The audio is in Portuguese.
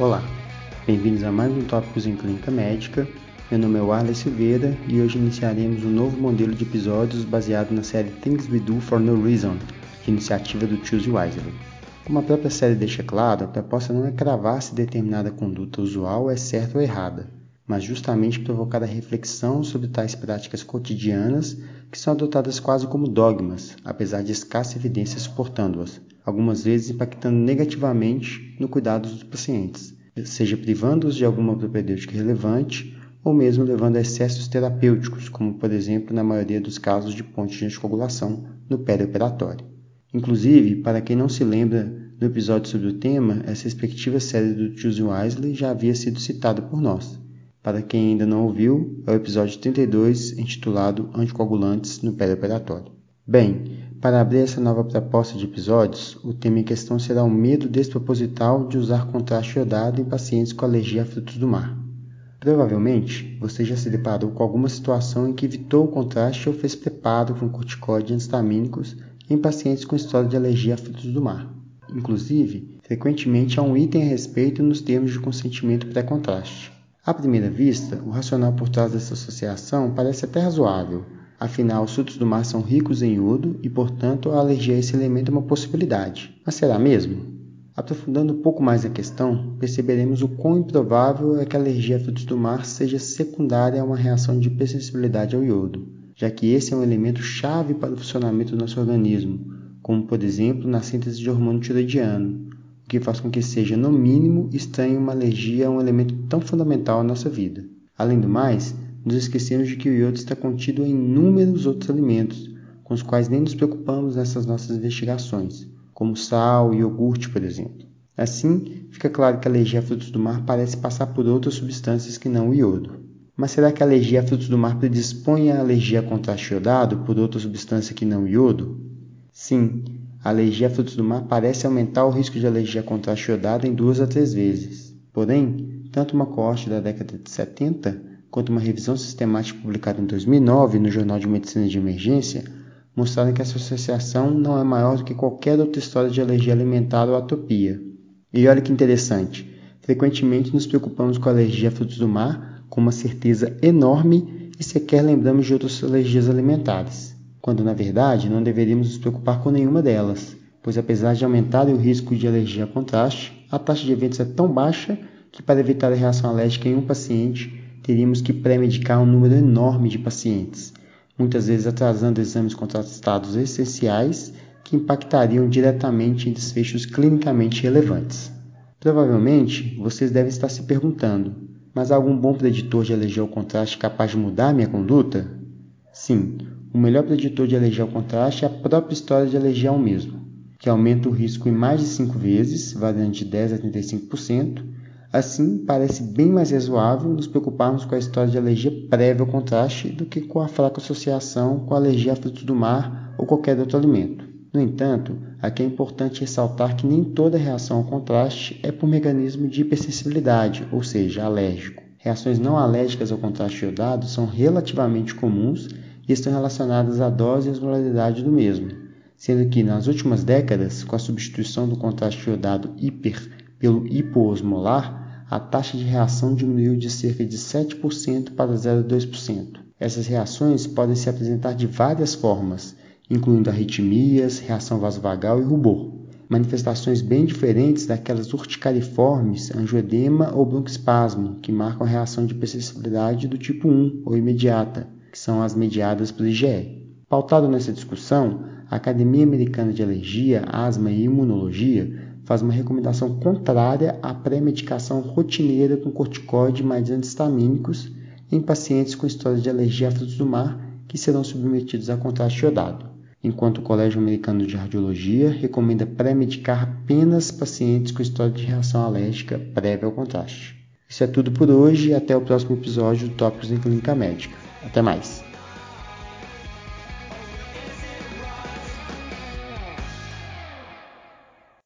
Olá, bem-vindos a mais um Tópicos em Clínica Médica. Meu nome é Warley Silveira e hoje iniciaremos um novo modelo de episódios baseado na série Things We Do For No Reason, iniciativa do Choose Wisely. Como a própria série deixa claro, a proposta não é cravar se determinada conduta usual é certa ou errada, mas justamente provocar a reflexão sobre tais práticas cotidianas que são adotadas quase como dogmas, apesar de escassa evidência suportando-as, algumas vezes impactando negativamente no cuidado dos pacientes, seja privando-os de alguma propedêutica relevante ou mesmo levando a excessos terapêuticos, como por exemplo na maioria dos casos de ponte de anticoagulação no perioperatório. Inclusive, para quem não se lembra no episódio sobre o tema, essa respectiva série do Choose Wisely já havia sido citada por nós. Para quem ainda não ouviu, é o episódio 32, intitulado Anticoagulantes no Perioperatório. Bem, para abrir essa nova proposta de episódios, o tema em questão será o medo desproposital de usar contraste iodado em pacientes com alergia a frutos do mar. Provavelmente, você já se deparou com alguma situação em que evitou o contraste ou fez preparo com corticoides antistamínicos em pacientes com história de alergia a frutos do mar. Inclusive, frequentemente há um item a respeito nos termos de consentimento pré-contraste. À primeira vista, o racional por trás dessa associação parece até razoável, afinal, os frutos do mar são ricos em iodo e, portanto, a alergia a esse elemento é uma possibilidade. Mas será mesmo? Aprofundando um pouco mais a questão, perceberemos o quão improvável é que a alergia a frutos do mar seja secundária a uma reação de hipersensibilidade ao iodo, já que esse é um elemento chave para o funcionamento do nosso organismo, como por exemplo na síntese de hormônio tiroidiano, que faz com que seja, no mínimo, estranho uma alergia a um elemento tão fundamental à nossa vida. Além do mais, nos esquecemos de que o iodo está contido em inúmeros outros alimentos, com os quais nem nos preocupamos nessas nossas investigações, como sal e iogurte, por exemplo. Assim, fica claro que a alergia a frutos do mar parece passar por outras substâncias que não o iodo. Mas será que a alergia a frutos do mar predispõe à alergia a contraste iodado por outra substância que não o iodo? Sim, a alergia a frutos do mar parece aumentar o risco de alergia a contraste iodado em duas a três vezes. Porém, tanto uma coorte da década de 70 quanto uma revisão sistemática publicada em 2009 no Jornal de Medicina de Emergência mostraram que essa associação não é maior do que qualquer outra história de alergia alimentar ou atopia. E olha que interessante, frequentemente nos preocupamos com a alergia a frutos do mar com uma certeza enorme e sequer lembramos de outras alergias alimentares quando na verdade não deveríamos nos preocupar com nenhuma delas, pois apesar de aumentar o risco de alergia a contraste, a taxa de eventos é tão baixa que para evitar a reação alérgica em um paciente, teríamos que pré-medicar um número enorme de pacientes, muitas vezes atrasando exames contrastados essenciais que impactariam diretamente em desfechos clinicamente relevantes. Provavelmente, vocês devem estar se perguntando, mas há algum bom preditor de alergia ao contraste capaz de mudar minha conduta? Sim, o melhor preditor de alergia ao contraste é a própria história de alergia ao mesmo, que aumenta o risco em mais de 5 vezes, variando de 10 a 35%. Assim, parece bem mais razoável nos preocuparmos com a história de alergia prévia ao contraste do que com a fraca associação com a alergia a frutos do mar ou qualquer outro alimento. No entanto, aqui é importante ressaltar que nem toda reação ao contraste é por mecanismo de hipersensibilidade, ou seja, alérgico. Reações não alérgicas ao contraste iodado são relativamente comuns e estão relacionadas à dose e osmolaridade do mesmo, sendo que nas últimas décadas, com a substituição do contraste iodado hiper pelo hipoosmolar, a taxa de reação diminuiu de cerca de 7% para 0,2%. Essas reações podem se apresentar de várias formas, incluindo arritmias, reação vasovagal e rubor, manifestações bem diferentes daquelas urticariformes, angioedema ou broncoespasmo, que marcam a reação de hipersensibilidade do tipo 1 ou imediata, que são as mediadas pelo IgE. Pautado nessa discussão, a Academia Americana de Alergia, Asma e Imunologia faz uma recomendação contrária à pré-medicação rotineira com corticoide mais antihistamínicos em pacientes com história de alergia a frutos do mar que serão submetidos a contraste iodado, enquanto o Colégio Americano de Radiologia recomenda pré-medicar apenas pacientes com história de reação alérgica prévia ao contraste. Isso é tudo por hoje e até o próximo episódio do Tópicos em Clínica Médica. Até mais.